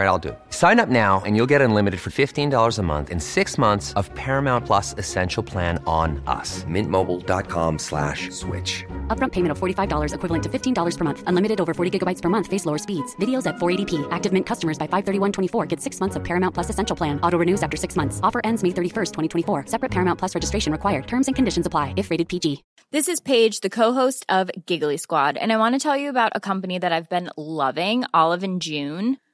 All right, I'll do it. Sign up now and you'll get unlimited for $15 a month and six months of Paramount Plus Essential Plan on us. Mintmobile.com slash switch. Upfront payment of $45 equivalent to $15 per month. Unlimited over 40 gigabytes per month. Face lower speeds. Videos at 480p. Active Mint customers by 531.24 get six months of Paramount Plus Essential Plan. Auto renews after six months. Offer ends May 31st, 2024. Separate Paramount Plus registration required. Terms and conditions apply if rated PG. This is Paige, the co-host of Giggly Squad, and I want to tell you about a company that I've been loving, Olive and June.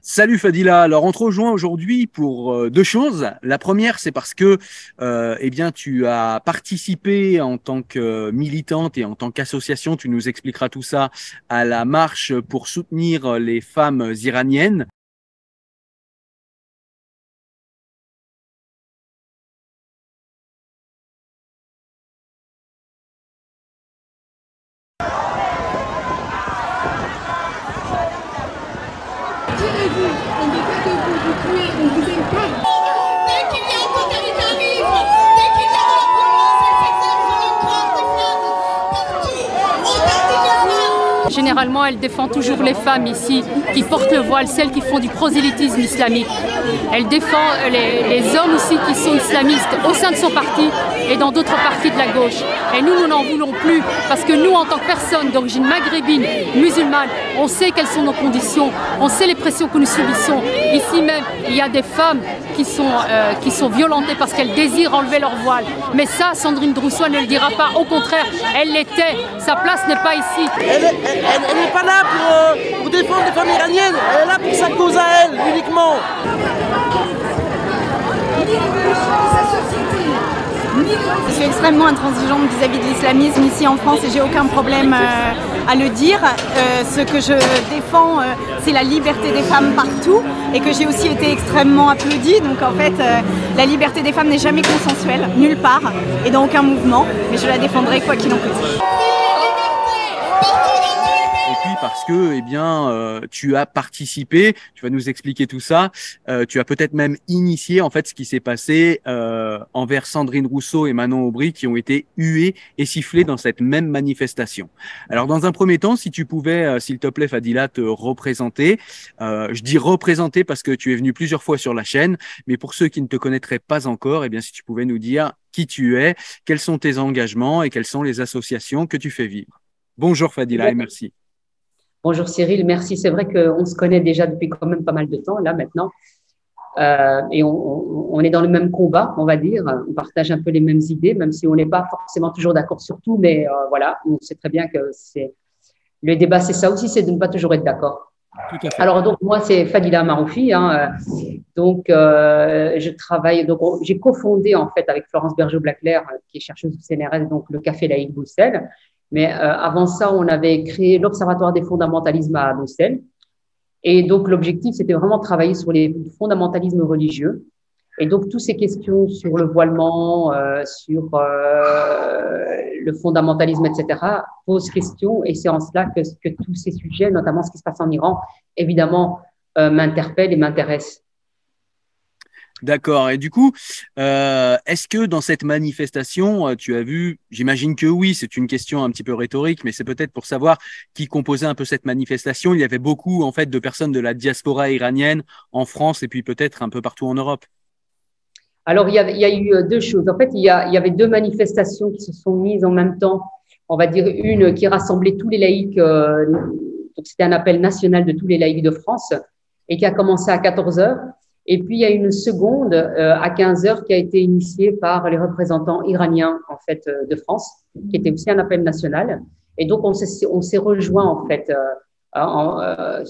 Salut Fadila. Alors on te rejoint aujourd'hui pour euh, deux choses. La première, c'est parce que euh, eh bien tu as participé en tant que militante et en tant qu'association. Tu nous expliqueras tout ça à la marche pour soutenir les femmes iraniennes. Tirez-vous, on ne veut pas que vous vous tuez, on vous Généralement, elle défend toujours les femmes ici qui portent le voile, celles qui font du prosélytisme islamique. Elle défend les, les hommes ici qui sont islamistes au sein de son parti et dans d'autres partis de la gauche. Et nous, nous n'en voulons plus parce que nous, en tant que personnes d'origine maghrébine, musulmane, on sait quelles sont nos conditions, on sait les pressions que nous subissons. Ici même, il y a des femmes qui sont, euh, qui sont violentées parce qu'elles désirent enlever leur voile. Mais ça, Sandrine Droussois ne le dira pas. Au contraire, elle l'était. Sa place n'est pas ici. Elle- n'est pas là pour, euh, pour défendre les femmes iraniennes, elle est là pour sa cause à elle, uniquement. Je suis extrêmement intransigeante vis-à-vis de l'islamisme ici en France et j'ai aucun problème euh, à le dire. Euh, ce que je défends, c'est la liberté des femmes partout et que j'ai aussi été extrêmement applaudie. Donc en fait, la liberté des femmes n'est jamais consensuelle, nulle part et dans aucun mouvement, mais je la défendrai quoi qu'il en coûte. Parce que, eh bien, euh, tu as participé, tu vas nous expliquer tout ça. euh, tu as peut-être même initié en fait ce qui s'est passé euh, envers Sandrine Rousseau et Manon Aubry qui ont été huées et sifflées dans cette même manifestation. Alors, dans un premier temps, si tu pouvais, euh, s'il te plaît, Fadila, te représenter. Euh, je dis représenter parce que tu es venu plusieurs fois sur la chaîne, mais pour ceux qui ne te connaîtraient pas encore, eh bien, si tu pouvais nous dire qui tu es, quels sont tes engagements et quelles sont les associations que tu fais vivre. Bonjour Fadila et merci. Bonjour Cyril, merci. C'est vrai qu'on se connaît déjà depuis quand même pas mal de temps, là maintenant. Euh, et on, on- on est dans le même combat, on va dire. On partage un peu les mêmes idées, même si on n'est pas forcément toujours d'accord sur tout. Mais euh, voilà, on sait très bien que c'est le débat, c'est ça aussi, c'est de ne pas toujours être d'accord. Alors donc moi c'est Fadila Maroufi, hein, euh, donc euh, je travaille donc on- j'ai cofondé en fait avec Florence Bergeau-Blaclair euh, qui est chercheuse au CNRS donc le Café Laïque Bruxelles. Mais euh, avant ça on avait créé l'Observatoire des fondamentalismes à Bruxelles. Et donc l'objectif c'était vraiment de travailler sur les fondamentalismes religieux. Et donc toutes ces questions sur le voilement, euh, sur euh, le fondamentalisme, etc., posent question. Et c'est en cela que, que tous ces sujets, notamment ce qui se passe en Iran, évidemment, euh, m'interpelle et m'intéresse. D'accord. Et du coup, euh, est-ce que dans cette manifestation, euh, tu as vu, j'imagine que oui, c'est une question un petit peu rhétorique, mais c'est peut-être pour savoir qui composait un peu cette manifestation. Il y avait beaucoup, en fait, de personnes de la diaspora iranienne en France et puis peut-être un peu partout en Europe. Alors, il y, a, eu euh, deux choses. En fait, il y, avait deux manifestations qui se sont mises en même temps. On va dire une qui rassemblait tous les laïcs, donc c'était un appel national de tous les laïcs de France, et qui a commencé à 14 heures. Et puis, il y a une seconde euh, à 15 heures qui a été initiée par les représentants iraniens, en fait, euh, de France, qui était aussi un appel national. Et donc, on s'est, on s'est rejoint, en fait, euh, en, euh,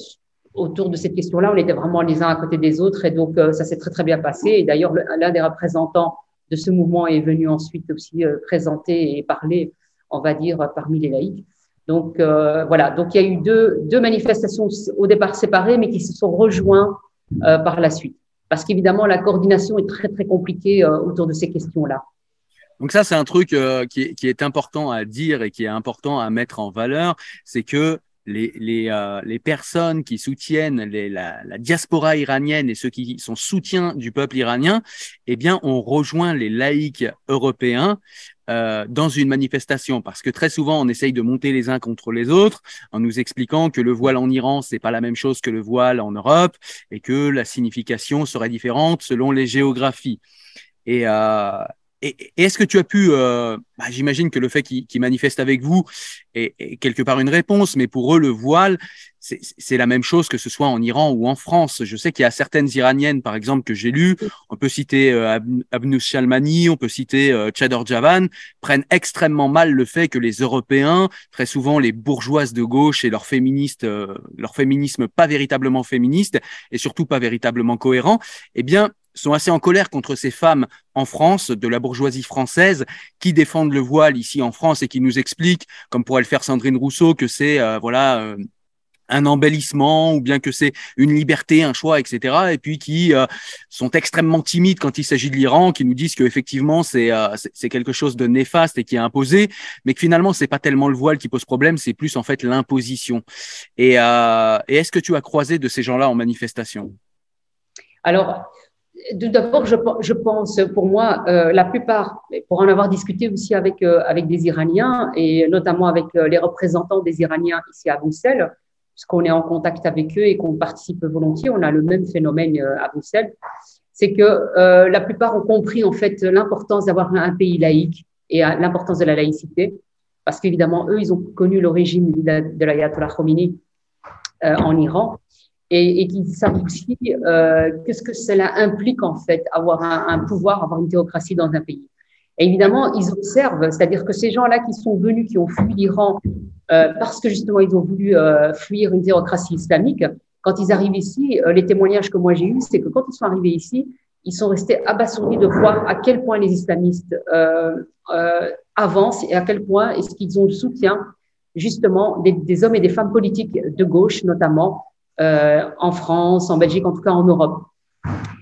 autour de cette question-là. On était vraiment les uns à côté des autres. Et donc, ça s'est très, très bien passé. Et d'ailleurs, le- l'un des représentants de ce mouvement est venu ensuite aussi présenter et parler, on va dire, parmi les laïcs. Donc, euh, voilà. Donc, il y a eu deux, deux manifestations au départ séparées, mais qui se sont rejoints euh, par la suite parce qu'évidemment, la coordination est très, très compliquée euh, autour de ces questions-là. Donc ça, c'est un truc euh, qui, est, qui est important à dire et qui est important à mettre en valeur, c'est que les, les, euh, les personnes qui soutiennent la, diaspora iranienne et ceux qui sont soutiens du peuple iranien, eh bien, ont rejoint les laïcs européens euh, dans une manifestation parce que très souvent on essaye de monter les uns contre les autres en nous expliquant que le voile en Iran c'est pas la même chose que le voile en Europe et que la signification serait différente selon les géographies. Et, euh, et, est-ce que tu as pu, euh, bah, j'imagine que le fait qu'ils qu'ils manifestent avec vous est, est quelque part une réponse, mais pour eux le voile c'est la même chose que ce soit en Iran ou en France. Je sais qu'il y a certaines Iraniennes, par exemple, que j'ai lues. On peut citer euh, Ab- Abnous Shalmani, on peut citer euh, Chador Javan, prennent extrêmement mal le fait que les Européens, très souvent les bourgeoises de gauche et leur féministe, euh, leur féminisme pas véritablement féministe et surtout pas véritablement cohérent, eh bien sont assez en colère contre ces femmes en France, de la bourgeoisie française, qui défendent le voile ici en France et qui nous expliquent, comme pourrait le faire Sandrine Rousseau, que c'est euh, voilà euh, un embellissement ou bien que c'est une liberté, un choix, etc. Et puis qui euh, sont extrêmement timides quand il s'agit de l'Iran, qui nous disent que effectivement c'est c'est quelque chose de néfaste et qui est imposé, mais que finalement c'est pas tellement le voile qui pose problème, c'est plus en fait l'imposition. Et, et est-ce que tu as croisé de ces gens-là en manifestation? Alors, tout d'abord, je, pe- je pense, pour moi, euh, la plupart, pour en avoir discuté aussi avec, euh, avec des Iraniens et notamment avec euh, les représentants des Iraniens ici à Bruxelles, puisqu'on est en contact avec eux et qu'on participe volontiers, on a le même phénomène euh, à Bruxelles, c'est que euh, la plupart ont compris en fait l'importance d'avoir un pays laïque et l'importance de la laïcité, parce qu'évidemment, eux, ils ont connu le régime de la- de l'ayatollah Khomeini en Iran et, et qui aussi euh, qu'est-ce que cela implique en fait, avoir un, un pouvoir, avoir une théocratie dans un pays? Et évidemment, ils observent, c'est-à-dire que ces gens-là qui sont venus, qui ont fui l'Iran euh, parce que justement ils ont voulu euh, fuir une théocratie islamique, quand ils arrivent ici, euh, les témoignages que moi j'ai eus, c'est que quand ils sont arrivés ici, ils sont restés abasourdis de voir à quel point les islamistes euh, euh, avancent et à quel point est-ce qu'ils ont le soutien justement des, des hommes et des femmes politiques de gauche notamment en France, en Belgique, en tout cas en Europe.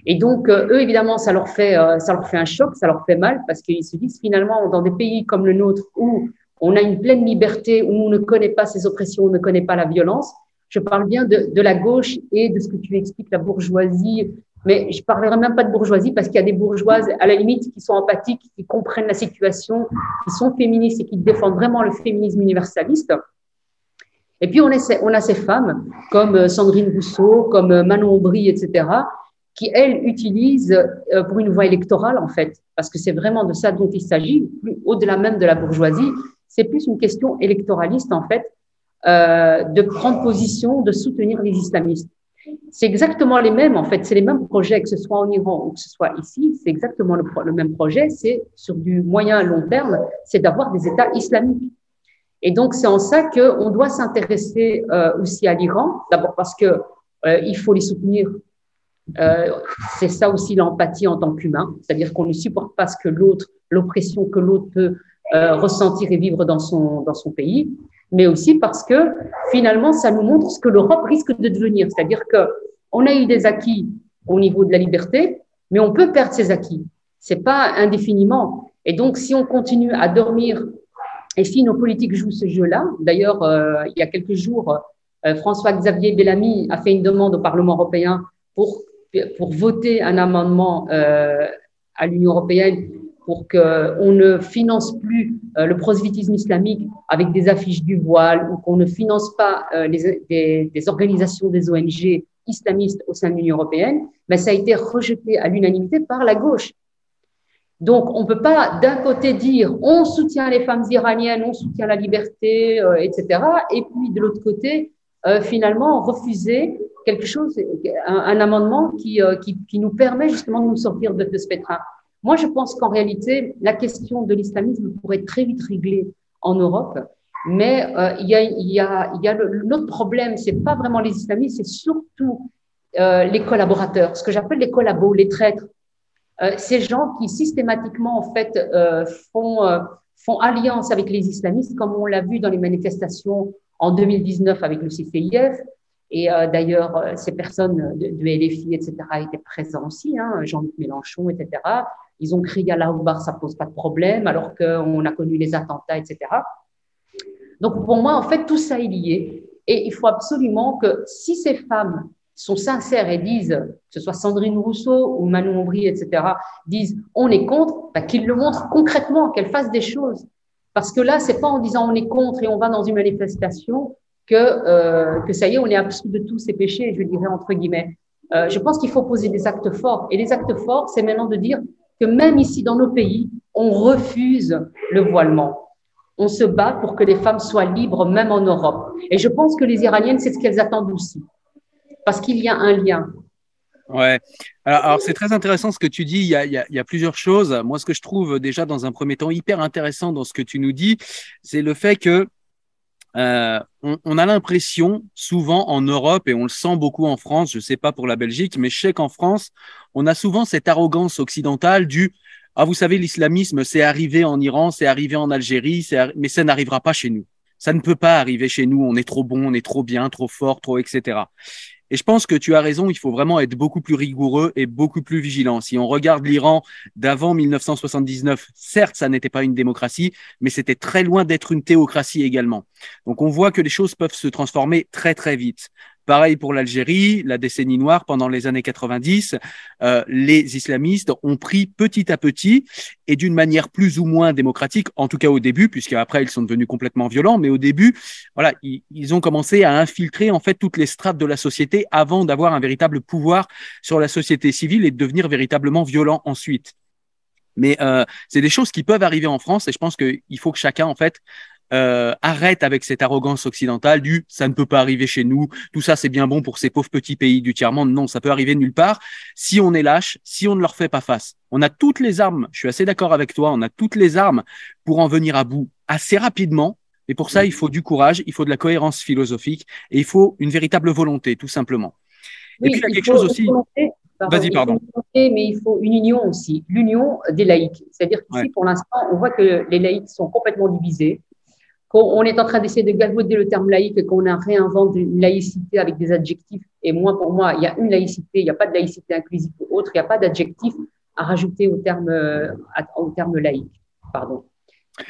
Et donc, euh, eux, évidemment, ça leur fait, euh, ça leur fait un choc, ça leur fait mal, parce qu'ils se disent finalement, dans des pays comme le nôtre, où on a une pleine liberté, où on ne connaît pas ces oppressions, on ne connaît pas la violence. Je parle bien de, de la gauche et de ce que tu expliques, la bourgeoisie. Mais je parlerai même pas de bourgeoisie parce qu'il y a des bourgeoises, à la limite, qui sont empathiques, qui comprennent la situation, qui sont féministes et qui défendent vraiment le féminisme universaliste. Et puis, on, ces, on a ces femmes comme euh, Sandrine Rousseau, comme euh, Manon Aubry, etc., qui, elles, utilisent euh, pour une voie électorale, en fait, parce que c'est vraiment de ça dont il s'agit, au-delà même de la bourgeoisie, c'est plus une question électoraliste, en fait, euh, de prendre position, de soutenir les islamistes. C'est exactement les mêmes, en fait, c'est les mêmes projets, que ce soit en Iran ou que ce soit ici, c'est exactement le, le même projet, c'est sur du moyen long terme, c'est d'avoir des États islamiques. Et donc, c'est en ça qu'on doit s'intéresser euh, aussi à l'Iran, d'abord parce que euh, il faut les soutenir. Euh, c'est ça aussi l'empathie en tant qu'humain, c'est-à-dire qu'on ne supporte pas ce que l'autre, l'oppression que l'autre peut euh, ressentir et vivre dans son, dans son pays, mais aussi parce que finalement, ça nous montre ce que l'Europe risque de devenir, c'est-à-dire que on a eu des acquis au niveau de la liberté, mais on peut perdre ces acquis. C'est pas indéfiniment. Et donc, si on continue à dormir et si nos politiques jouent ce jeu-là, d'ailleurs, euh, il y a quelques jours, Euh, François-Xavier Bellamy a fait une demande au Parlement européen pour, pour voter un amendement euh, à l'Union européenne pour qu'on ne finance plus le prosélytisme islamique avec des affiches du voile ou qu'on ne finance pas les, des, des, organisations des ONG islamistes au sein de l'Union européenne, mais ça a été rejeté à l'unanimité par la gauche. Donc, on ne peut pas d'un côté dire on soutient les femmes iraniennes, on soutient la liberté, euh, etc., et puis de l'autre côté, euh, finalement, refuser quelque chose, un, un amendement qui, euh, qui, qui, nous permet justement de nous sortir de, de ce pétrin. Moi, je pense qu'en réalité, la question de l'islamisme pourrait être très vite réglée en Europe, mais euh, il y a, y a, y a l'autre problème, c'est pas vraiment les islamistes, c'est surtout les collaborateurs, ce que j'appelle les collabos, les traîtres euh, ces gens qui systématiquement en fait euh, font euh, font alliance avec les islamistes, comme on l'a vu dans les manifestations en 2019 avec le CCIF. Et euh, d'ailleurs, ces personnes de, de, LFI, etc., étaient présents aussi, hein, Jean-Luc Mélenchon, etc. Ils ont crié à la Akbar, ça pose pas de problème, alors qu'on a connu les attentats, etc. Donc pour moi, en fait, tout ça est lié. Et il faut absolument que si ces femmes sont sincères et disent, que ce soit Sandrine Rousseau ou Manon Aubry, etc., disent on est contre, bah, qu'ils le montrent concrètement, qu'elles fassent des choses. Parce que là, c'est pas en disant on est contre et on va dans une manifestation que, euh, que ça y est, on est absous de tous ces péchés, je dirais entre guillemets. Euh, je pense qu'il faut poser des actes forts. Et les actes forts, c'est maintenant de dire que même ici dans nos pays, on refuse le voilement. On se bat pour que les femmes soient libres, même en Europe. Et je pense que les Iraniennes, c'est ce qu'elles attendent aussi parce qu'il y a un lien. Ouais. Alors, c'est très intéressant ce que tu dis. Il y, a, plusieurs choses. Moi, ce que je trouve déjà dans un premier temps hyper intéressant dans ce que tu nous dis, c'est le fait que euh, on, a l'impression souvent en Europe et on le sent beaucoup en France. Je sais pas pour la Belgique, mais je sais qu'en France, on a souvent cette arrogance occidentale du ah vous savez l'islamisme c'est arrivé en Iran, c'est arrivé en Algérie, mais ça n'arrivera pas chez nous. Ça ne peut pas arriver chez nous. On est trop bon, on est trop bien, trop fort, trop etc. Et je pense que tu as raison, il faut vraiment être beaucoup plus rigoureux et beaucoup plus vigilant. Si on regarde l'Iran d'avant 1979, certes, ça n'était pas une démocratie, mais c'était très loin d'être une théocratie également. Donc on voit que les choses peuvent se transformer très très vite. Pareil pour l'Algérie, la décennie noire pendant les années 90, euh, les islamistes ont pris petit à petit et d'une manière plus ou moins démocratique, en tout cas au début, puisqu'après ils sont devenus complètement violents, mais au début, voilà, ils, ont commencé à infiltrer en fait toutes les strates de la société avant d'avoir un véritable pouvoir sur la société civile et de devenir véritablement violents ensuite. Mais euh, c'est des choses qui peuvent arriver en France et je pense qu'il faut que chacun en fait euh, arrête avec cette arrogance occidentale du ça ne peut pas arriver chez nous, tout ça c'est bien bon pour ces pauvres petits pays du tiers-monde. Non, ça peut arriver nulle part si on est lâche, si on ne leur fait pas face. On a toutes les armes, je suis assez d'accord avec toi, on a toutes les armes pour en venir à bout assez rapidement. Et pour ça, il faut du courage, il faut de la cohérence philosophique et il faut une véritable volonté, tout simplement. Oui, et puis il y a quelque chose aussi. Vas-y, pardon. mais il faut une union aussi, l'union des laïcs. C'est-à-dire qu'ici, ouais. pour l'instant, on voit que les laïcs sont complètement divisés on est en train d'essayer de galvauder le terme laïque et qu'on réinvente une laïcité avec des adjectifs. Et moi, pour moi, il y a une laïcité, il n'y a pas de laïcité inclusive ou autre, il n'y a pas d'adjectif à rajouter au terme, au terme laïque. Pardon.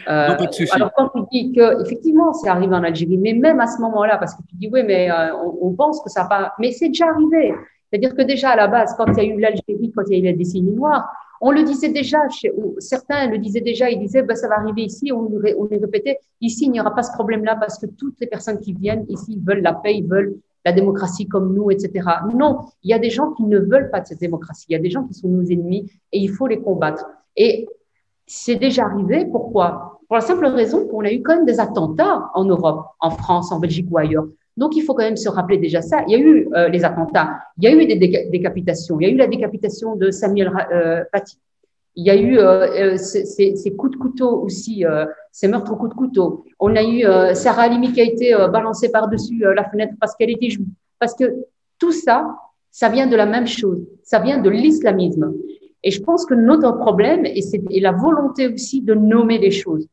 Euh, non, alors quand tu dis que effectivement c'est arrivé en Algérie, mais même à ce moment-là, parce que tu dis oui, mais euh, on, on, pense que ça pas, mais c'est déjà arrivé. C'est-à-dire que déjà à la base, quand il y a eu l'Algérie, quand il y a eu la décennie noire, on le disait déjà, chez, certains le disaient déjà, ils disaient, bah, ça va arriver ici, on, les répétait, ici, il n'y aura pas ce problème-là parce que toutes les personnes qui viennent ici veulent la paix, veulent la démocratie comme nous, etc. Non, il y a des gens qui ne veulent pas de cette démocratie, il y a des gens qui sont nos ennemis et il faut les combattre. Et c'est déjà arrivé, pourquoi? Pour la simple raison qu'on a eu quand même des attentats en Europe, en France, en Belgique ou ailleurs. Donc, il faut quand même se rappeler déjà ça. Il y a eu euh, les attentats, il y a eu des décapitations, il y a eu la décapitation de Samuel euh, Paty. Il y a eu euh, euh ces, ces, coups de couteau aussi, euh, ces meurtres au coup de couteau. On a eu euh, Sarah Halimi qui a été balancée par-dessus la fenêtre parce qu'elle était juive. Parce que tout ça, ça vient de la même chose. Ça vient de l'islamisme. Et je pense que notre problème, et c'est la volonté aussi de nommer les choses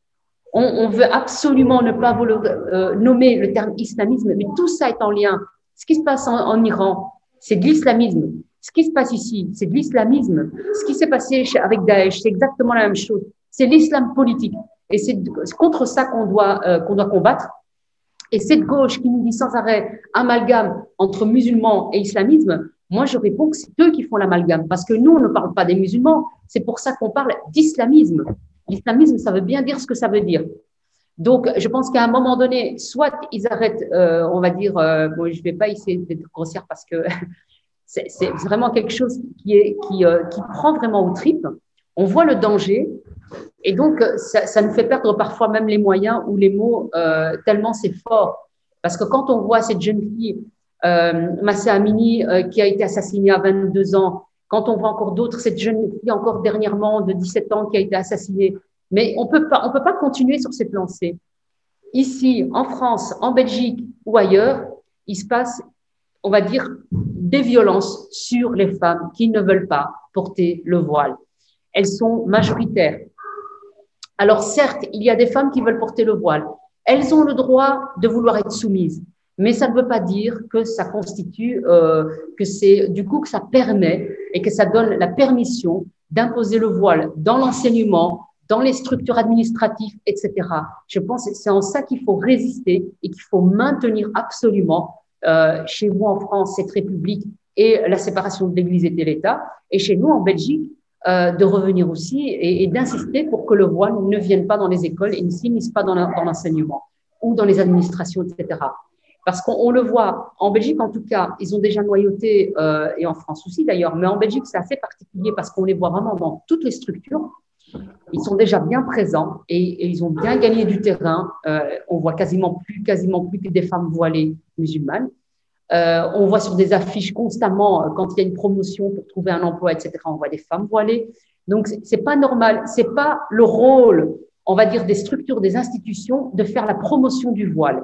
on, on, veut absolument ne pas vouloir, euh, nommer le terme islamisme, mais tout ça est en lien. Ce qui se passe en, en Iran, c'est de l'islamisme. Ce qui se passe ici, c'est de l'islamisme. Ce qui s'est passé avec Daesh, c'est exactement la même chose. C'est l'islam politique. Et c'est contre ça qu'on doit, euh, qu'on doit combattre. Et cette gauche qui nous dit sans arrêt amalgame entre musulmans et islamisme, moi je réponds que c'est eux qui font l'amalgame parce que nous on ne parle pas des musulmans, c'est pour ça qu'on parle d'islamisme. L'islamisme, ça veut bien dire ce que ça veut dire. Donc, je pense qu'à un moment donné, soit ils arrêtent, euh, on va dire, euh, je vais pas essayer d'être grossière parce que c'est vraiment quelque chose qui est qui, euh, qui prend vraiment aux tripes. On voit le danger et donc ça, ça nous fait perdre parfois même les moyens ou les mots euh, tellement c'est fort. Parce que quand on voit cette jeune fille, euh, Massa Amini, euh, qui a été assassinée à 22 ans, quand on voit encore d'autres, cette jeune fille encore dernièrement de 17 ans qui a été assassinée, mais on peut pas, on peut pas continuer sur cette lancée. Ici, en France, en Belgique ou ailleurs, il se passe, on va dire, des violences sur les femmes qui ne veulent pas porter le voile. Elles sont majoritaires. Alors certes, il y a des femmes qui veulent porter le voile. Elles ont le droit de vouloir être soumises, mais ça ne veut pas dire que ça constitue, euh, que c'est du coup que ça permet et que ça donne la permission d'imposer le voile dans l'enseignement, dans les structures administratives, etc. Je pense que c'est en ça qu'il faut résister et qu'il faut maintenir absolument euh, chez vous en France cette République et la séparation de l'Église et de l'État, et chez nous en Belgique euh, de revenir aussi et, et d'insister pour que le voile ne vienne pas dans les écoles et ne s'immisce pas dans l'enseignement ou dans les administrations, etc. Parce qu'on on le voit, en Belgique en tout cas, ils ont déjà noyauté, euh, et en France aussi d'ailleurs, mais en Belgique c'est assez particulier parce qu'on les voit vraiment dans toutes les structures. Ils sont déjà bien présents et, et ils ont bien gagné du terrain. Euh, on voit quasiment plus, quasiment plus que des femmes voilées musulmanes. Euh, on voit sur des affiches constamment, euh, quand il y a une promotion pour trouver un emploi, etc., on voit des femmes voilées. Donc, c'est pas normal. C'est pas le rôle, on va dire, des structures, des institutions de faire la promotion du voile.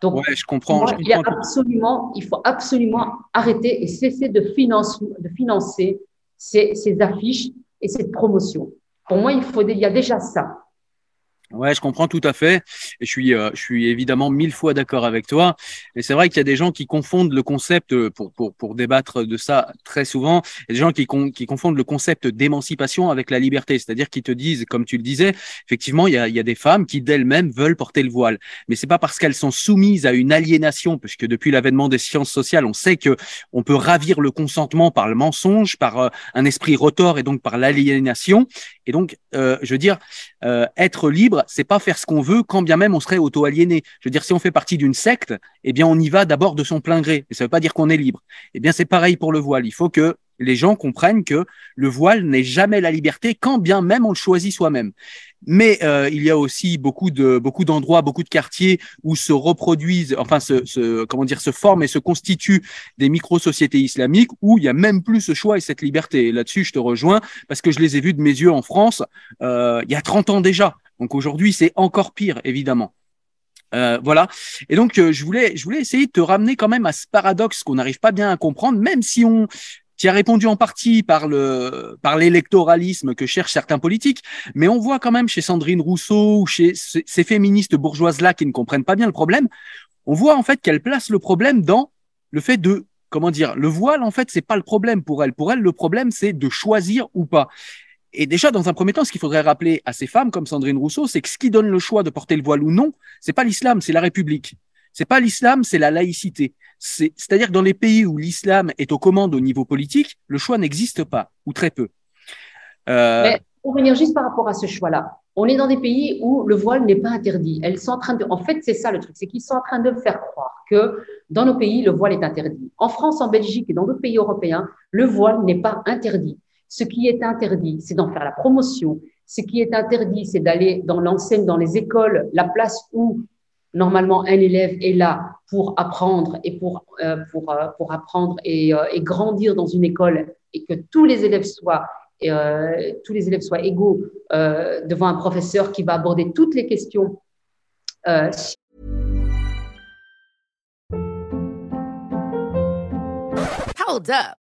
Donc, Ouais, je comprends. moi, je il, y a comprends tout. absolument, il faut absolument arrêter et cesser de, finance, de financer ces, ces affiches et cette promotion. Pour moi, il, faut, il y a déjà ça. Ouais, je comprends tout à fait. Et je suis, euh, je suis évidemment mille fois d'accord avec toi. Et c'est vrai qu'il y a des gens qui confondent le concept, euh, pour, pour, pour débattre de ça très souvent, il y a des gens qui, con- qui confondent le concept d'émancipation avec la liberté. C'est-à-dire qu'ils te disent, comme tu le disais, effectivement, il y a, il y a des femmes qui d'elles-mêmes veulent porter le voile. Mais c'est pas parce qu'elles sont soumises à une aliénation, puisque depuis l'avènement des sciences sociales, on sait que on peut ravir le consentement par le mensonge, par euh, un esprit retors et donc par l'aliénation. Et donc, euh, je veux dire, euh, être libre, c'est pas faire ce qu'on veut, quand bien même on serait auto-aliéné. Je veux dire, si on fait partie d'une secte, eh bien, on y va d'abord de son plein gré. Et ça veut pas dire qu'on est libre. Eh bien, c'est pareil pour le voile. Il faut que les gens comprennent que le voile n'est jamais la liberté, quand bien même on le choisit soi-même. Mais euh, il y a aussi beaucoup de beaucoup d'endroits, beaucoup de quartiers où se reproduisent, enfin, se, comment dire, se forment et se constituent des micro-sociétés islamiques où il y a même plus ce choix et cette liberté. Là-dessus, je te rejoins parce que je les ai vus de mes yeux en France euh, il y a 30 ans déjà. Donc aujourd'hui, c'est encore pire, évidemment. Euh, voilà. Et donc, euh, je voulais, je voulais essayer de te ramener quand même à ce paradoxe qu'on n'arrive pas bien à comprendre, même si on tu as répondu en partie par le par l'électoralisme que cherchent certains politiques, mais on voit quand même chez Sandrine Rousseau ou chez ces féministes bourgeoises là qui ne comprennent pas bien le problème, on voit en fait qu'elle place le problème dans le fait de comment dire, le voile en fait c'est pas le problème pour elle. Pour elle, le problème c'est de choisir ou pas. Et déjà, dans un premier temps, ce qu'il faudrait rappeler à ces femmes comme Sandrine Rousseau, c'est que ce qui donne le choix de porter le voile ou non, c'est pas l'islam, c'est la République. C'est pas l'islam, c'est la laïcité. C'est- C'est-à-dire que dans les pays où l'islam est aux commandes au niveau politique, le choix n'existe pas, ou très peu. Euh, pour revenir juste par rapport à ce choix-là, on est dans des pays où le voile n'est pas interdit. Elles sont en train de, en fait, c'est ça le truc, c'est qu'ils sont en train de faire croire que dans nos pays, le voile est interdit. En France, en Belgique et dans d'autres pays européens, le voile n'est pas interdit. Ce qui est interdit, c'est d'en faire la promotion. Ce qui est interdit, c'est d'aller dans l'enseigne, dans les écoles, la place où normalement un élève est là pour apprendre et pour euh, pour euh, pour apprendre et, euh, et grandir dans une école et que tous les élèves soient tous les élèves soient égaux devant un professeur qui va aborder toutes les questions. Hold up.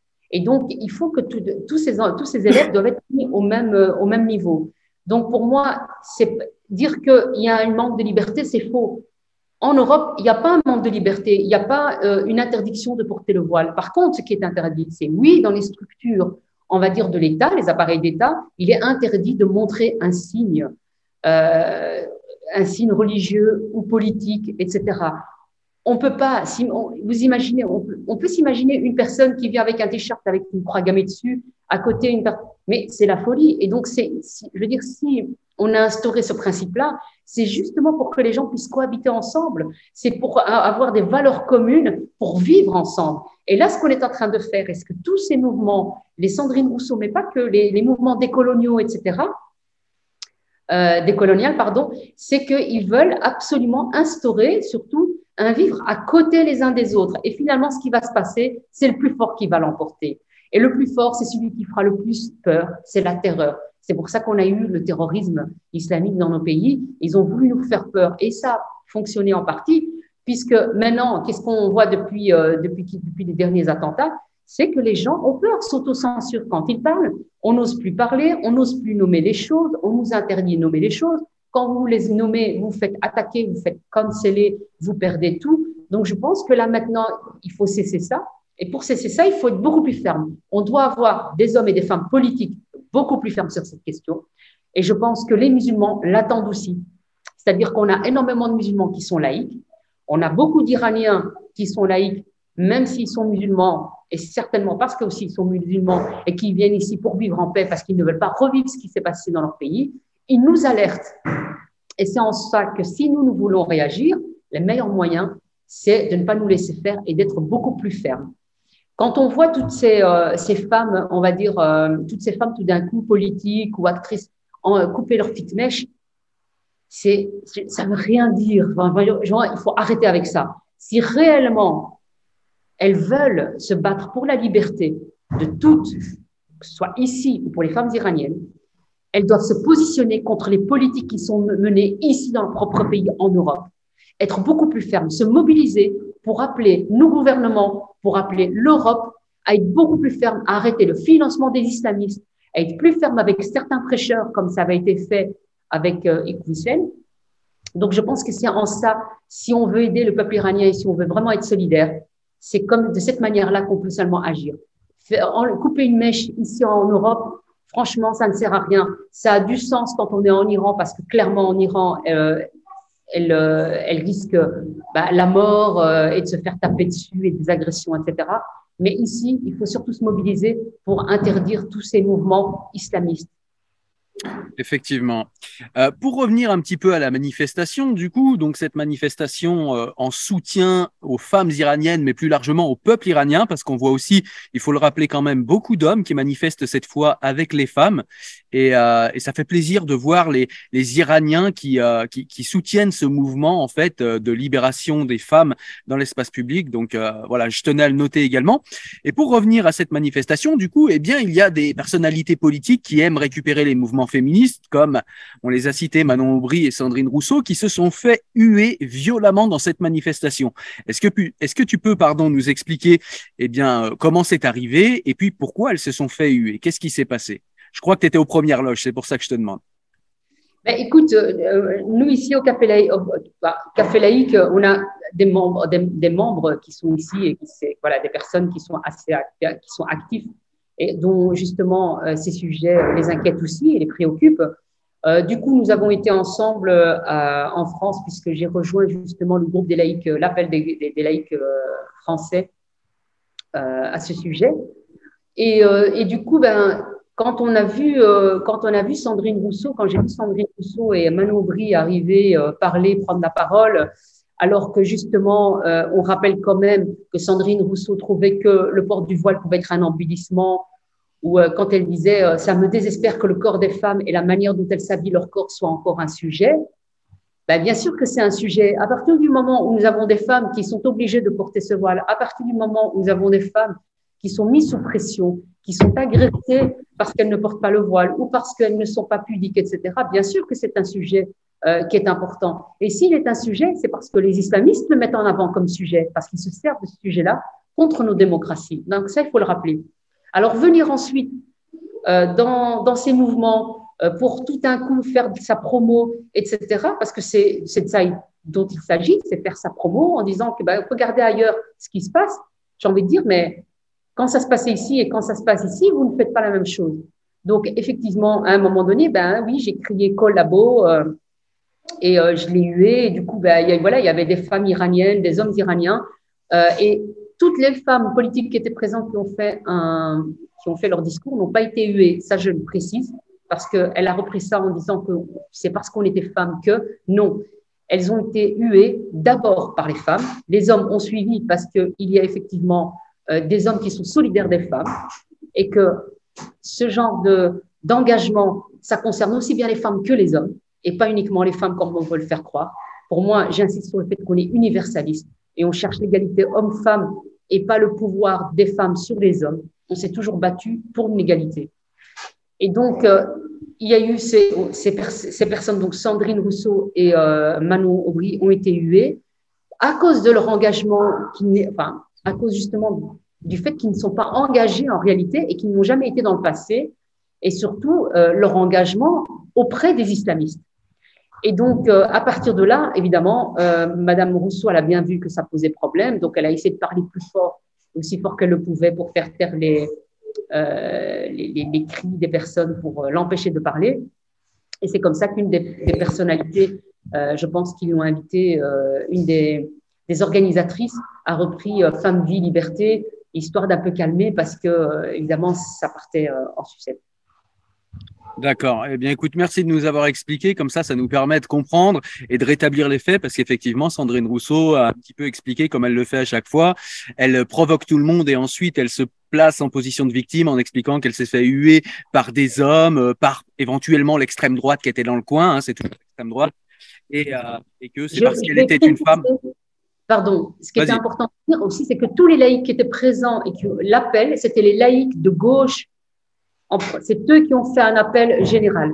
Et donc, il faut que tous, ces, élèves doivent être mis au même, même niveau. Donc, pour moi, dire qu'il y a un manque de liberté, c'est faux. En Europe, il n'y a pas un manque de liberté, il n'y a pas euh, une interdiction de porter le voile. Par contre, ce qui est interdit, c'est oui, dans les structures, on va dire, de l'État, les appareils d'État, il est interdit de montrer un signe, euh, un signe religieux ou politique, etc on peut pas, si vous imaginez, on peut, s'imaginer une personne qui vient avec un t-shirt avec une croix gammée dessus, à côté une mais c'est la folie. Et donc c'est, je veux dire, si on a instauré ce principe-là, c'est justement pour que les gens puissent cohabiter ensemble. C'est pour avoir des valeurs communes, pour vivre ensemble. Et là, ce qu'on est en train de faire, est-ce que tous ces mouvements, les Sandrine Rousseau, mais pas que les, mouvements décoloniaux, etc., euh, décolonial, pardon, c'est qu'ils veulent absolument instaurer, surtout, un vivre à côté les uns des autres. Et finalement, ce qui va se passer, c'est le plus fort qui va l'emporter. Et le plus fort, c'est celui qui fera le plus peur, c'est la terreur. C'est pour ça qu'on a eu le terrorisme islamique dans nos pays. Ils ont voulu nous faire peur. Et ça a fonctionné en partie, puisque maintenant, qu'est-ce qu'on voit depuis, euh, depuis, depuis les derniers attentats? C'est que les gens ont peur, s'autocensurent quand ils parlent. On n'ose plus parler, on n'ose plus nommer les choses, on nous interdit de nommer les choses. Quand vous les nommez, vous faites attaquer, vous faites canceller, vous perdez tout. Donc, je pense que là, maintenant, il faut cesser ça. Et pour cesser ça, il faut être beaucoup plus ferme. On doit avoir des hommes et des femmes politiques beaucoup plus fermes sur cette question. Et je pense que les musulmans l'attendent aussi. C'est-à-dire qu'on a énormément de musulmans qui sont laïcs. On a beaucoup d'Iraniens qui sont laïcs, même s'ils sont musulmans, et certainement parce qu'ils sont musulmans et qu'ils viennent ici pour vivre en paix, parce qu'ils ne veulent pas revivre ce qui s'est passé dans leur pays il nous alerte. Et c'est en ça que si nous, nous voulons réagir, le meilleur moyen, c'est de ne pas nous laisser faire et d'être beaucoup plus ferme. Quand on voit toutes ces, euh, femmes, on va dire, euh, toutes ces femmes tout d'un coup politiques ou actrices euh, couper leur petite mèche, c'est, ça veut rien dire. il faut arrêter avec ça. Si réellement elles veulent se battre pour la liberté de toutes, soit ici ou pour les femmes iraniennes, elles doivent se positionner contre les politiques qui sont menées ici dans le propre pays en Europe. Être beaucoup plus ferme, se mobiliser pour appeler nos gouvernements, pour appeler l'Europe à être beaucoup plus ferme, à arrêter le financement des islamistes, à être plus ferme avec certains prêcheurs, comme ça avait été fait avec euh, Donc, je pense que c'est en ça, si on veut aider le peuple iranien et si on veut vraiment être solidaire, c'est comme de cette manière-là qu'on peut seulement agir. couper une mèche ici en Europe, Franchement, ça ne sert à rien. Ça a du sens quand on est en Iran parce que clairement en Iran, euh, elle, euh, elle, risque bah, la mort euh, et de se faire taper dessus et des agressions, etc. Mais ici, il faut surtout se mobiliser pour interdire tous ces mouvements islamistes. Effectivement. Euh, pour revenir un petit peu à la manifestation, du coup, donc cette manifestation euh, en soutien aux femmes iraniennes, mais plus largement au peuple iranien, parce qu'on voit aussi, il faut le rappeler quand même, beaucoup d'hommes qui manifestent cette fois avec les femmes. Et, euh, ça fait plaisir de voir les, Iraniens qui, qui, soutiennent ce mouvement en fait de libération des femmes dans l'espace public. Donc voilà, je tenais à le noter également. Et pour revenir à cette manifestation, du coup, eh bien, il y a des personnalités politiques qui aiment récupérer les mouvements féministes, comme on les a cités Manon Aubry et Sandrine Rousseau, qui se sont fait huer violemment dans cette manifestation. Est-ce que, est-ce que tu peux, pardon, nous expliquer, eh bien, comment c'est arrivé et puis pourquoi elles se sont fait huer? Qu'est-ce qui s'est passé? Je crois que tu étais aux premières loges, c'est pour ça que je te demande. Ben, écoute, euh, euh, nous ici au Café Laïque, bah, on a des membres, des, membres qui sont ici et qui voilà des personnes qui sont assez qui sont actifs et dont justement euh, ces sujets les inquiètent aussi et les préoccupent. du coup, nous avons été ensemble en France puisque j'ai rejoint justement le groupe des laïcs, l'appel des, laïcs français à ce sujet. Et, euh, du coup, ben, quand on a vu, euh, quand on a vu Sandrine Rousseau, quand j'ai vu Sandrine Rousseau et Manon Aubry arriver, euh, parler, prendre la parole, alors que justement, euh, on rappelle quand même que Sandrine Rousseau trouvait que le port du voile pouvait être un embellissement, ou euh, quand elle disait euh, ça me désespère que le corps des femmes et la manière dont elles s'habillent leur corps soit encore un sujet. Ben, bien sûr que c'est un sujet. À partir du moment où nous avons des femmes qui sont obligées de porter ce voile, à partir du moment où nous avons des femmes qui sont mises sous pression, qui sont agressées parce qu'elles ne portent pas le voile ou parce qu'elles ne sont pas pudiques, etc. Bien sûr que c'est un sujet euh, qui est important. Et s'il est un sujet, c'est parce que les islamistes le mettent en avant comme sujet, parce qu'ils se servent de ce sujet-là contre nos démocraties. Donc ça, il faut le rappeler. Alors venir ensuite euh, dans, dans ces mouvements euh, pour tout un coup faire sa promo, etc., parce que c'est de ça dont il s'agit, c'est faire sa promo en disant que ben, regardez ailleurs ce qui se passe. J'ai envie de dire, mais quand ça se passait ici et quand ça se passe ici, vous ne faites pas la même chose. Donc, effectivement, à un moment donné, ben oui, j'ai crié collabo euh, et euh, je l'ai hué. Et du coup, ben, voilà, il y avait des femmes iraniennes, des hommes iraniens euh, et toutes les femmes politiques qui étaient présentes qui ont fait un, qui ont fait leur discours n'ont pas été huées. Ça, je le précise parce qu'elle a repris ça en disant que c'est parce qu'on était femmes que non. Elles ont été huées d'abord par les femmes. Les hommes ont suivi parce qu'il y a effectivement euh, des hommes qui sont solidaires des femmes et que ce genre de d'engagement, ça concerne aussi bien les femmes que les hommes et pas uniquement les femmes comme on veut le faire croire. Pour moi, j'insiste sur le fait qu'on est universaliste et on cherche l'égalité homme-femme et pas le pouvoir des femmes sur les hommes. On s'est toujours battu pour une égalité. Et donc, euh, il y a eu ces, personnes, donc Sandrine Rousseau et euh, Manon Aubry, ont été huées à cause de leur engagement, qui enfin, à cause justement du fait qu'ils ne sont pas engagés en réalité et qu'ils n'ont jamais été dans le passé, et surtout euh, leur engagement auprès des islamistes. Et donc, euh, à partir de là, évidemment, euh, Madame Rousseau, elle a bien vu que ça posait problème, donc elle a essayé de parler plus fort, aussi fort qu'elle le pouvait, pour faire taire les, euh, les, les, cris des personnes, pour euh, l'empêcher de parler. Et c'est comme ça qu'une des, des, personnalités, euh, je pense qu'ils l'ont invité, une des, des, organisatrices, a repris Femme, Vie, Liberté, histoire d'un peu calmer, parce que, évidemment, ça partait en sucette. D'accord. Eh bien, écoute, merci de nous avoir expliqué. Comme ça, ça nous permet de comprendre et de rétablir les faits parce qu'effectivement, Sandrine Rousseau a un petit peu expliqué comme elle le fait à chaque fois. Elle provoque tout le monde et ensuite elle se place en position de victime en expliquant qu'elle s'est fait huer par des hommes, euh, par éventuellement l'extrême droite qui était dans le coin. Hein, c'est toujours l'extrême droite. Et, euh, et que c'est parce qu'elle était une femme. Pardon. Ce qui était important de dire aussi, c'est que tous les laïcs qui étaient présents et qui l'appellent, c'était les laïcs de gauche c'est eux qui ont fait un appel général.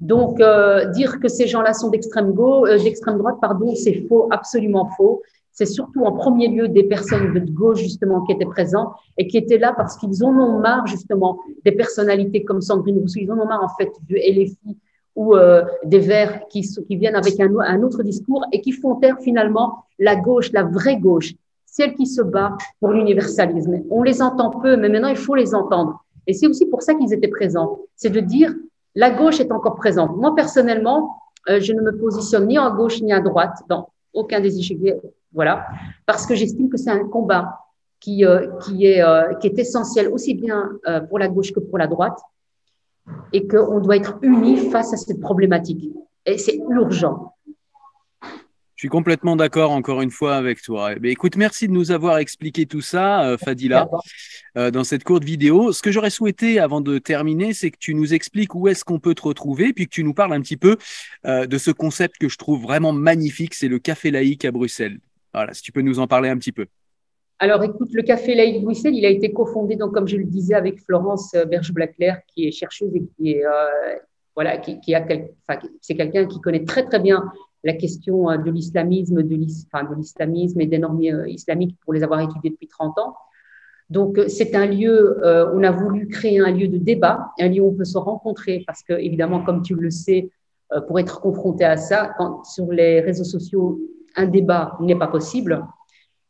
Donc, euh, dire que ces gens-là sont d'extrême euh, droite, pardon, c'est faux, absolument faux. C'est surtout en premier lieu des personnes de gauche justement qui étaient présents et qui étaient là parce qu'ils en ont marre justement des personnalités comme Sandrine Rousseau. Ils en ont marre en fait du LFI ou euh, des Verts qui, qui viennent avec un, un autre discours et qui font taire finalement la gauche, la vraie gauche, celle qui se bat pour l'universalisme. On les entend peu, mais maintenant il faut les entendre. Et c'est aussi pour ça qu'ils étaient présents. C'est de dire, la gauche est encore présente. Moi, personnellement, euh, je ne me positionne ni à gauche ni à droite dans aucun des échecs. Voilà. Parce que j'estime que c'est un combat qui, euh, qui, est, euh, qui est essentiel aussi bien pour la gauche que pour la droite et qu'on doit être unis face à cette problématique. Et c'est urgent. Je suis complètement d'accord encore une fois avec toi. Mais écoute, merci de nous avoir expliqué tout ça, euh, Fadila, euh, dans cette courte vidéo. Ce que j'aurais souhaité avant de terminer, c'est que tu nous expliques où est-ce qu'on peut te retrouver, puis que tu nous parles un petit peu euh, de ce concept que je trouve vraiment magnifique, c'est le Café Laïque à Bruxelles. Voilà, si tu peux nous en parler un petit peu. Alors, écoute, le Café Laïque Bruxelles, il a été cofondé, donc, comme je le disais, avec Florence Berge-Blaclair, qui est chercheuse et qui est, euh, voilà, qui, qui a, enfin, c'est quelqu'un qui connaît très, très bien la question euh, de l'islamisme, de l'islamisme et des normes euh, islamiques pour les avoir étudiées depuis 30 ans. Donc, euh, c'est un lieu, on a voulu créer un lieu de débat, un lieu où on peut se rencontrer, parce que, évidemment, comme tu le sais, pour être confronté à ça, quand, sur les réseaux sociaux, un débat n'est pas possible.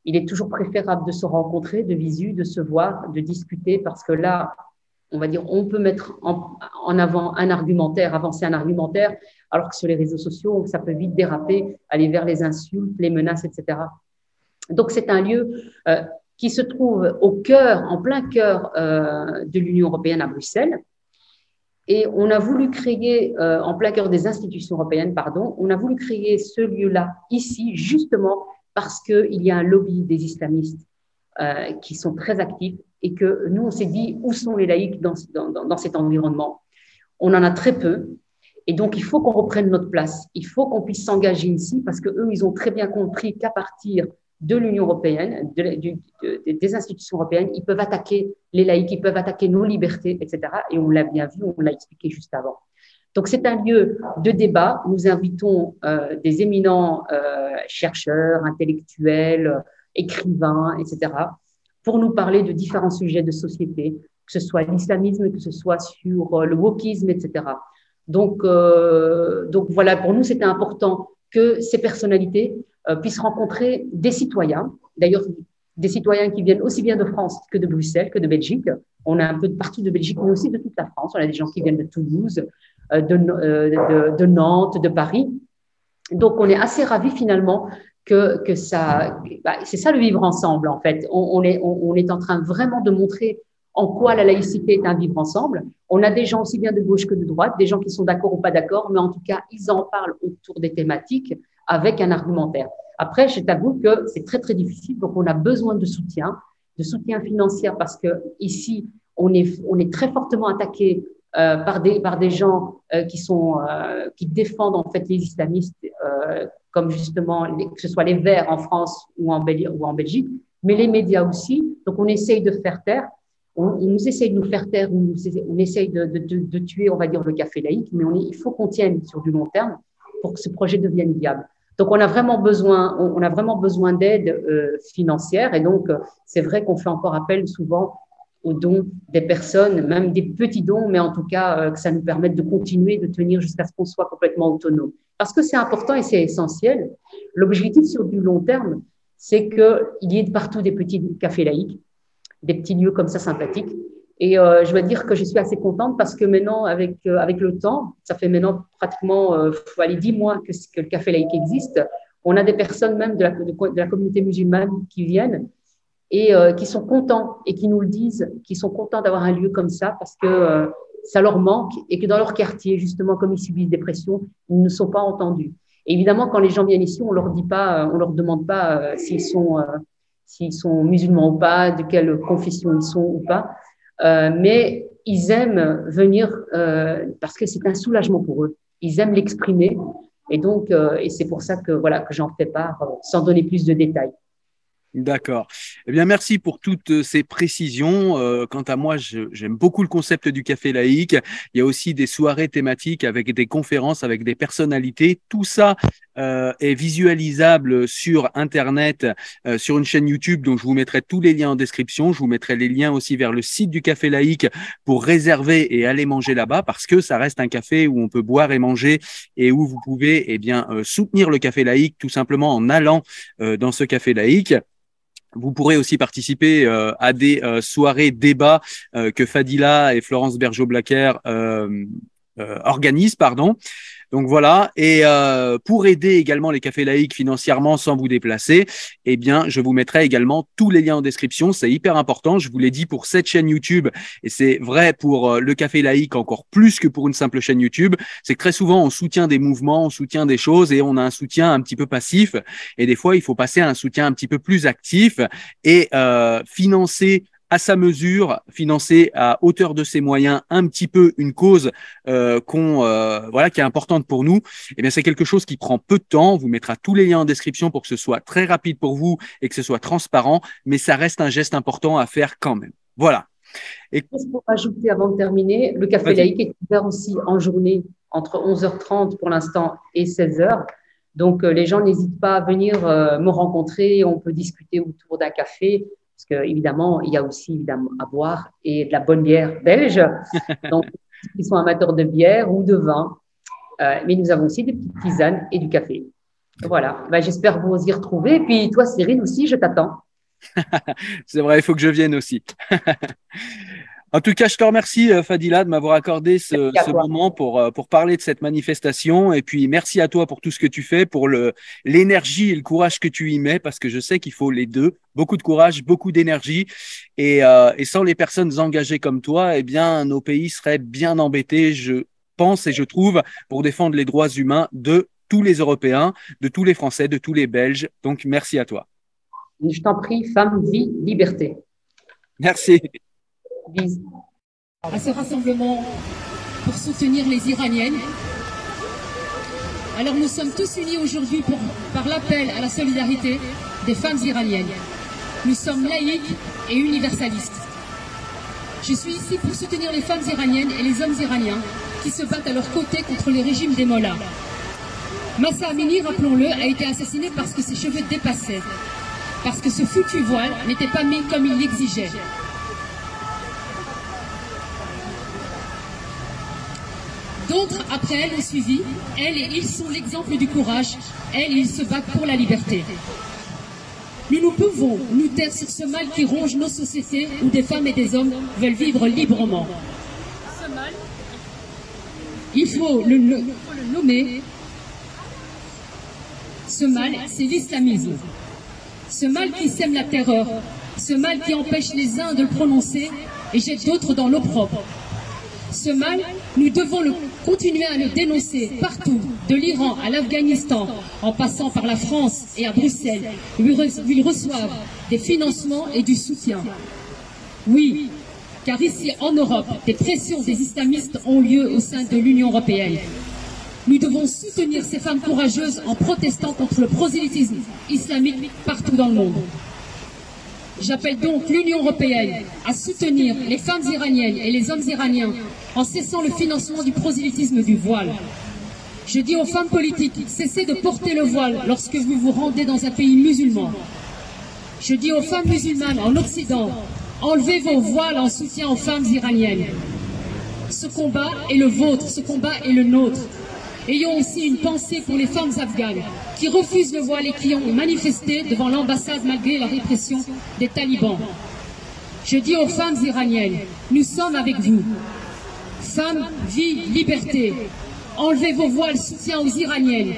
Il est toujours préférable de se rencontrer, de visu, de se voir, de discuter, parce que là, on va dire, on peut mettre en, en, avant un argumentaire, avancer un argumentaire, alors que sur les réseaux sociaux, ça peut vite déraper, aller vers les insultes, les menaces, etc. Donc c'est un lieu, euh, qui se trouve au cœur, en plein cœur euh, de l'Union européenne à Bruxelles. Et on a voulu créer, euh, en plein cœur des institutions européennes, pardon, on a voulu créer ce lieu-là ici, justement parce qu'il y a un lobby des islamistes qui sont très actifs et que nous, on s'est dit, où sont les laïcs dans, dans cet environnement? On en a très peu. Et donc, il faut qu'on reprenne notre place. Il faut qu'on puisse s'engager ici parce que eux, ils ont très bien compris qu'à partir de l'Union européenne, des institutions européennes, ils peuvent attaquer les laïcs, ils peuvent attaquer nos libertés, etc. Et on l'a bien vu, on l'a expliqué juste avant. Donc c'est un lieu de débat. Nous invitons euh, des éminents euh, chercheurs, intellectuels, écrivains, etc. pour nous parler de différents sujets de société, que ce soit l'islamisme, que ce soit sur euh, le wokisme, etc. Donc, euh, donc voilà, pour nous, c'était important que ces personnalités euh, puissent rencontrer des citoyens, d'ailleurs des citoyens qui viennent aussi bien de France que de Bruxelles, que de Belgique. On a un peu de partout de Belgique, mais aussi de toute la France. On a des gens qui viennent de Toulouse, euh, de, de, Nantes, de Paris. Donc, on est assez ravis finalement que, que ça, bah, c'est ça le vivre ensemble en fait. On, est, on, est en train vraiment de montrer en quoi la laïcité est un vivre ensemble. On a des gens aussi bien de gauche que de droite, des gens qui sont d'accord ou pas d'accord, mais en tout cas, ils en parlent autour des thématiques avec un argumentaire. Après, je t'avoue que c'est très, très difficile. Donc, on a besoin de soutien, de soutien financier parce que ici, on est, on est très fortement attaqué euh, par, des, par des gens euh, qui, sont, euh, qui défendent en fait les islamistes, euh, comme justement, que ce soit les Verts en France ou en Belgique, mais les médias aussi. Donc, on essaye de faire taire. On, on essaye de nous faire taire, on, essaye de, de, de, tuer, on va dire, le café laïque, mais on est, il faut qu'on tienne sur du long terme pour que ce projet devienne viable. Donc, on a vraiment besoin, on, a vraiment besoin d'aide euh, financière. Et donc, euh, c'est vrai qu'on fait encore appel souvent aux dons des personnes, même des petits dons, mais en tout cas, euh, que ça nous permette de continuer, de tenir jusqu'à ce qu'on soit complètement autonome. Parce que c'est important et c'est essentiel. L'objectif sur du long terme, c'est qu'il y ait partout des petits cafés laïcs, des petits lieux comme ça sympathiques, et euh, je dois dire que je suis assez contente parce que maintenant, avec, euh, avec le temps, ça fait maintenant pratiquement, euh, aller dix mois que, que, le café laïque existe. On a des personnes même de la, communauté musulmane qui viennent et euh, qui sont contents et qui nous le disent, qui sont contents d'avoir un lieu comme ça parce que ça leur manque et que dans leur quartier, justement, comme ils subissent des pressions, ils ne sont pas entendus. Évidemment, quand les gens viennent ici, on leur dit pas, on leur demande pas s'ils sont, s'ils sont musulmans ou pas, de quelle confession ils sont ou pas. Euh, mais ils aiment venir euh, parce que c'est un soulagement pour eux. Ils aiment l'exprimer. Et donc, euh, et c'est pour ça que voilà que j'en fais part sans donner plus de détails. D'accord. Eh bien, merci pour toutes ces précisions. Euh, quant à moi, j'aime beaucoup le concept du café laïque. Il y a aussi des soirées thématiques avec des conférences, avec des personnalités. Tout ça euh, est visualisable sur Internet, euh, sur une chaîne YouTube. Donc, je vous mettrai tous les liens en description. Je vous mettrai les liens aussi vers le site du café laïque pour réserver et aller manger là-bas parce que ça reste un café où on peut boire et manger et où vous pouvez eh bien soutenir le café laïque tout simplement en allant dans ce café laïque. Vous pourrez aussi participer euh, à des euh, soirées débats euh, que Fadila et Florence Bergeau-Blacker organisent. Pardon. Donc voilà. Et euh, pour aider également les cafés laïcs financièrement sans vous déplacer, eh bien, je vous mettrai également tous les liens en description. C'est hyper important. Je vous l'ai dit pour cette chaîne YouTube et c'est vrai pour euh, le café laïque encore plus que pour une simple chaîne YouTube. C'est que très souvent on soutient des mouvements, on soutient des choses et on a un soutien un petit peu passif. Et des fois, il faut passer à un soutien un petit peu plus actif et euh, financer à sa mesure, financer à hauteur de ses moyens un petit peu une cause euh, qu'on euh, voilà qui est importante pour nous, eh bien c'est quelque chose qui prend peu de temps. On vous mettra tous les liens en description pour que ce soit très rapide pour vous et que ce soit transparent, mais ça reste un geste important à faire quand même. Voilà. Et pour ajouter avant de terminer, le café laïque est ouvert aussi en journée entre 11h30 pour l'instant et 16h. Donc euh, les gens n'hésitent pas à venir me rencontrer, on peut discuter autour d'un café parce que évidemment, il y a aussi évidemment à boire et de la bonne bière belge. Donc, ils sont amateurs de bière ou de vin. Euh, mais nous avons aussi des petites tisanes et du café. Voilà. Ben, J'espère vous y retrouver. Et puis toi, Cyril aussi, je t'attends. C'est vrai, il faut que je vienne aussi. En tout cas, je te remercie, euh, Fadila, de m'avoir accordé ce, moment pour, euh, pour parler de cette manifestation. Et puis, merci à toi pour tout ce que tu fais, pour l'énergie et le courage que tu y mets, parce que je sais qu'il faut les deux. Beaucoup de courage, beaucoup d'énergie. Et, euh, et sans les personnes engagées comme toi, eh bien, nos pays seraient bien embêtés, je pense et je trouve, pour défendre les droits humains de tous les Européens, de tous les Français, de tous les Belges. Donc, merci à toi. Je t'en prie, femme, vie, liberté. Merci. À ce rassemblement pour soutenir les Iraniennes. Alors nous sommes tous unis aujourd'hui par l'appel à la solidarité des femmes iraniennes. Nous sommes laïques et universalistes. Je suis ici pour soutenir les femmes iraniennes et les hommes iraniens qui se battent à leur côté contre les régimes des mollahs. Massa Amini, rappelons-le, a été assassiné parce que ses cheveux dépassaient, parce que ce foutu voile n'était pas mis comme il l'exigeait. D'autres, après elle, ont suivi. Elles et ils sont l'exemple du courage. Elles et ils se battent pour la liberté. Nous ne pouvons nous taire sur ce mal qui ronge nos sociétés où des femmes et des hommes veulent vivre librement. Ce mal, il faut le, le nommer. Ce mal, c'est l'islamisme. Ce mal qui sème la terreur. Ce mal qui empêche les uns de le prononcer et jette d'autres dans l'opprobre. Ce mal, nous devons continuer à le dénoncer partout, de l'Iran à l'Afghanistan, en passant par la France et à Bruxelles, où ils reçoivent des financements et du soutien. Oui, car ici en Europe, des pressions des islamistes ont lieu au sein de l'Union européenne. Nous devons soutenir ces femmes courageuses en protestant contre le prosélytisme islamique partout dans le monde. J'appelle donc l'Union européenne à soutenir les femmes iraniennes et les hommes iraniens en cessant le financement du prosélytisme du voile. Je dis aux femmes politiques, cessez de porter le voile lorsque vous vous rendez dans un pays musulman. Je dis aux femmes musulmanes en Occident, enlevez vos voiles en soutien aux femmes iraniennes. Ce combat est le vôtre, ce combat est le nôtre. Ayons aussi une pensée pour les femmes afghanes qui refusent le voile et qui ont manifesté devant l'ambassade malgré la répression des talibans. Je dis aux femmes iraniennes, nous sommes avec vous. Femmes, vie, liberté. Enlevez vos voiles, soutien aux iraniennes.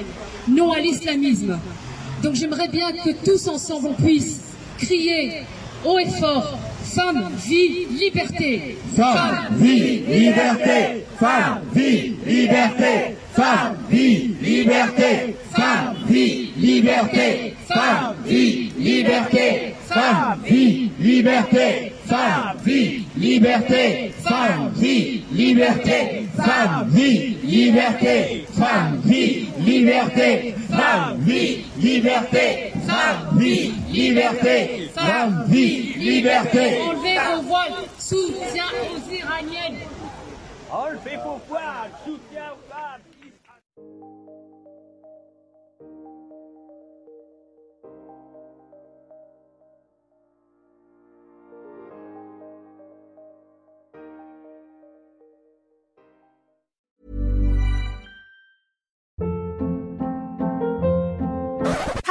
Non à l'islamisme. Donc j'aimerais bien que tous ensemble on puisse crier haut et fort. Femme, vie, liberté. Femme, vie, liberté. Femme, vie, liberté. Femme, vie, liberté. Femme, vie, liberté. Femme, vie, liberté. Femme, vie, liberté. Femme, vie, liberté. Femme, vie, liberté. Femme, vie, liberté. Femme, vie, liberté. Femme, vie, liberté. Femme, vie, liberté. Femme, vie, liberté. Enlevez vos voiles, soutien aux iraniennes. Enlevez vos voiles, soutien